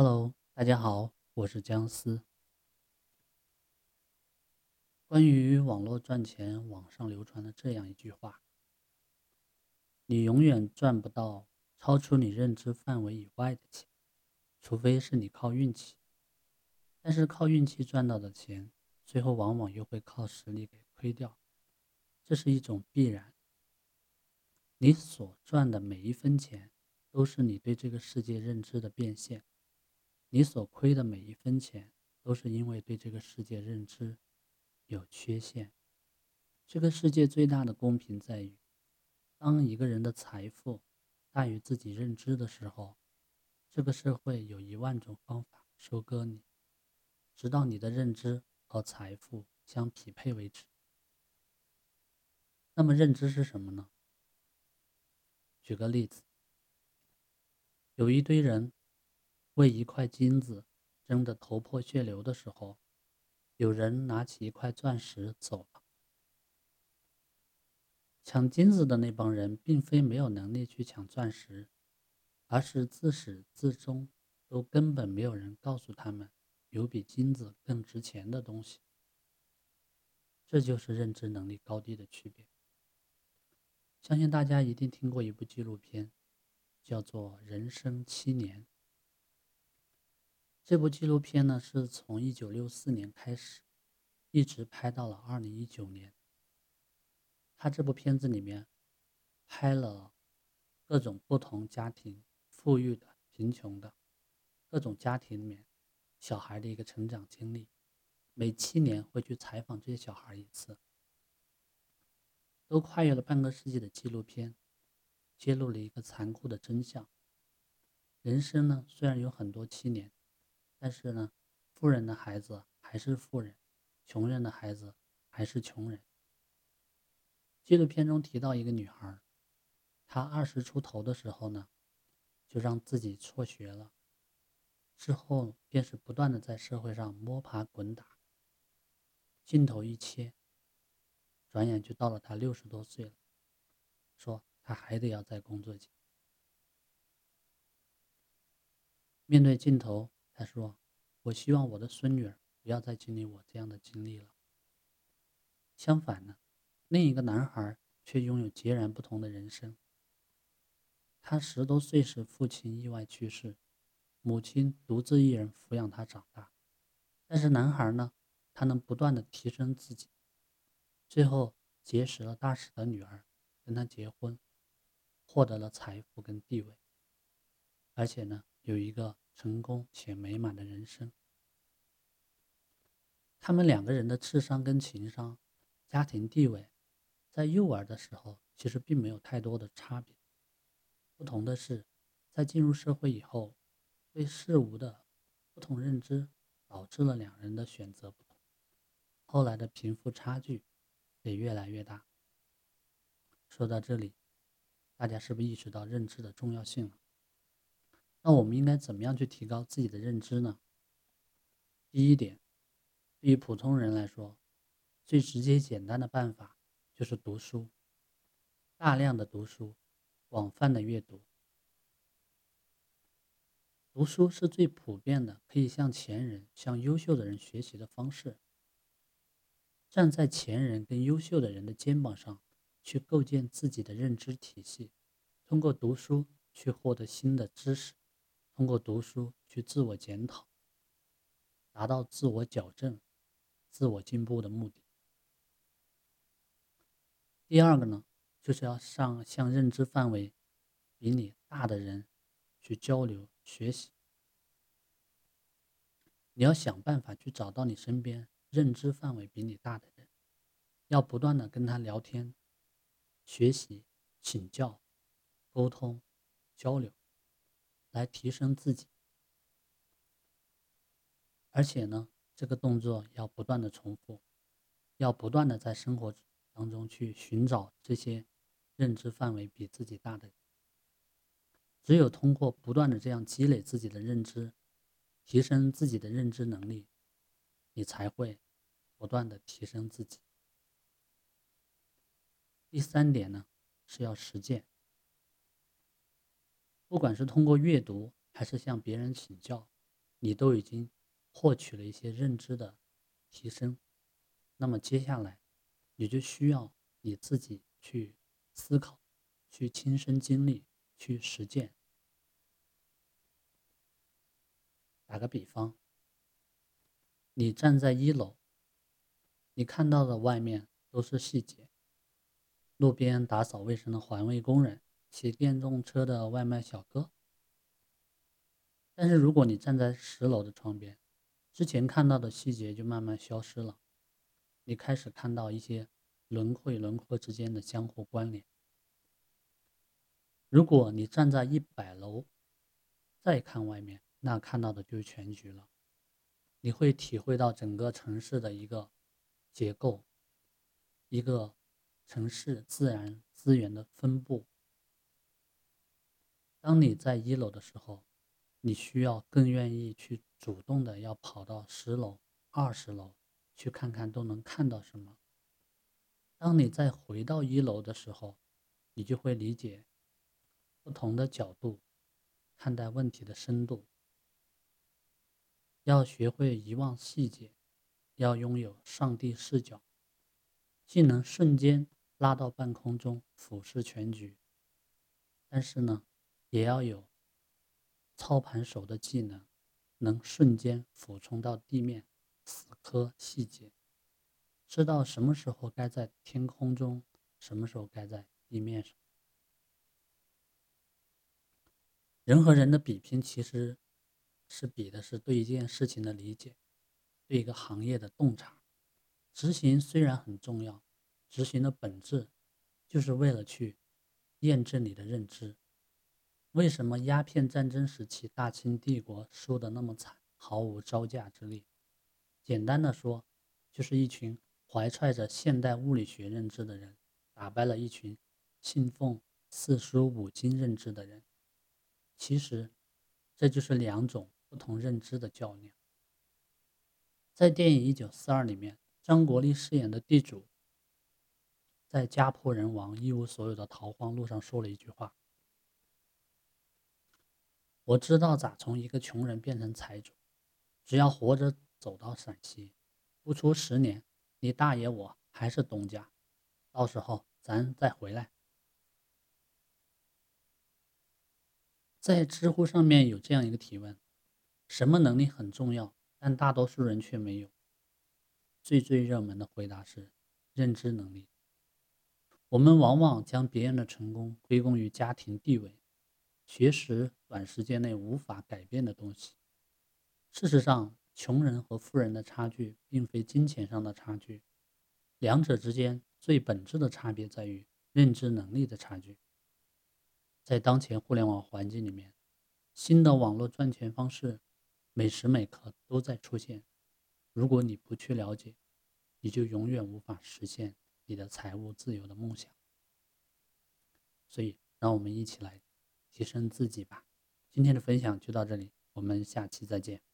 Hello，大家好，我是姜思。关于网络赚钱，网上流传的这样一句话：你永远赚不到超出你认知范围以外的钱，除非是你靠运气。但是靠运气赚到的钱，最后往往又会靠实力给亏掉，这是一种必然。你所赚的每一分钱，都是你对这个世界认知的变现。你所亏的每一分钱，都是因为对这个世界认知有缺陷。这个世界最大的公平在于，当一个人的财富大于自己认知的时候，这个社会有一万种方法收割你，直到你的认知和财富相匹配为止。那么，认知是什么呢？举个例子，有一堆人。为一块金子争得头破血流的时候，有人拿起一块钻石走了。抢金子的那帮人并非没有能力去抢钻石，而是自始至终都根本没有人告诉他们有比金子更值钱的东西。这就是认知能力高低的区别。相信大家一定听过一部纪录片，叫做《人生七年》。这部纪录片呢，是从一九六四年开始，一直拍到了二零一九年。他这部片子里面拍了各种不同家庭，富裕的、贫穷的，各种家庭里面小孩的一个成长经历。每七年会去采访这些小孩一次，都跨越了半个世纪的纪录片，揭露了一个残酷的真相：人生呢，虽然有很多七年。但是呢，富人的孩子还是富人，穷人的孩子还是穷人。纪录片中提到一个女孩，她二十出头的时候呢，就让自己辍学了，之后便是不断的在社会上摸爬滚打。镜头一切，转眼就到了她六十多岁了，说她还得要再工作几。面对镜头。他说：“我希望我的孙女儿不要再经历我这样的经历了。”相反呢，另一个男孩却拥有截然不同的人生。他十多岁时父亲意外去世，母亲独自一人抚养他长大。但是男孩呢，他能不断的提升自己，最后结识了大使的女儿，跟他结婚，获得了财富跟地位，而且呢，有一个。成功且美满的人生。他们两个人的智商跟情商、家庭地位，在幼儿的时候其实并没有太多的差别。不同的是，在进入社会以后，对事物的不同认知，导致了两人的选择不同。后来的贫富差距也越来越大。说到这里，大家是不是意识到认知的重要性了？那我们应该怎么样去提高自己的认知呢？第一点，对于普通人来说，最直接简单的办法就是读书，大量的读书，广泛的阅读。读书是最普遍的，可以向前人、向优秀的人学习的方式。站在前人跟优秀的人的肩膀上，去构建自己的认知体系，通过读书去获得新的知识。通过读书去自我检讨，达到自我矫正、自我进步的目的。第二个呢，就是要上向认知范围比你大的人去交流学习。你要想办法去找到你身边认知范围比你大的人，要不断的跟他聊天、学习、请教、沟通、交流。来提升自己，而且呢，这个动作要不断的重复，要不断的在生活当中去寻找这些认知范围比自己大的。只有通过不断的这样积累自己的认知，提升自己的认知能力，你才会不断的提升自己。第三点呢，是要实践。不管是通过阅读，还是向别人请教，你都已经获取了一些认知的提升，那么接下来你就需要你自己去思考、去亲身经历、去实践。打个比方，你站在一楼，你看到的外面都是细节：路边打扫卫生的环卫工人，骑电动车的外卖小哥。但是如果你站在十楼的窗边，之前看到的细节就慢慢消失了，你开始看到一些轮廓与轮廓之间的相互关联。如果你站在一百楼，再看外面，那看到的就是全局了。你会体会到整个城市的一个结构，一个城市自然资源的分布。当你在一楼的时候，你需要更愿意去主动的要跑到十楼、二十楼去看看都能看到什么。当你再回到一楼的时候，你就会理解不同的角度看待问题的深度。要学会遗忘细节，要拥有上帝视角，既能瞬间拉到半空中俯视全局，但是呢，也要有。操盘手的技能，能瞬间俯冲到地面，死磕细节，知道什么时候该在天空中，什么时候该在地面上。人和人的比拼，其实是比的是对一件事情的理解，对一个行业的洞察。执行虽然很重要，执行的本质就是为了去验证你的认知。为什么鸦片战争时期大清帝国输得那么惨，毫无招架之力？简单的说，就是一群怀揣着现代物理学认知的人，打败了一群信奉四书五经认知的人。其实，这就是两种不同认知的较量。在电影《一九四二》里面，张国立饰演的地主，在家破人亡、一无所有的逃荒路上说了一句话。我知道咋从一个穷人变成财主，只要活着走到陕西，不出十年，你大爷我还是东家，到时候咱再回来。在知乎上面有这样一个提问：什么能力很重要，但大多数人却没有？最最热门的回答是认知能力。我们往往将别人的成功归功于家庭地位。学识短时间内无法改变的东西。事实上，穷人和富人的差距并非金钱上的差距，两者之间最本质的差别在于认知能力的差距。在当前互联网环境里面，新的网络赚钱方式每时每刻都在出现。如果你不去了解，你就永远无法实现你的财务自由的梦想。所以，让我们一起来。提升自己吧。今天的分享就到这里，我们下期再见。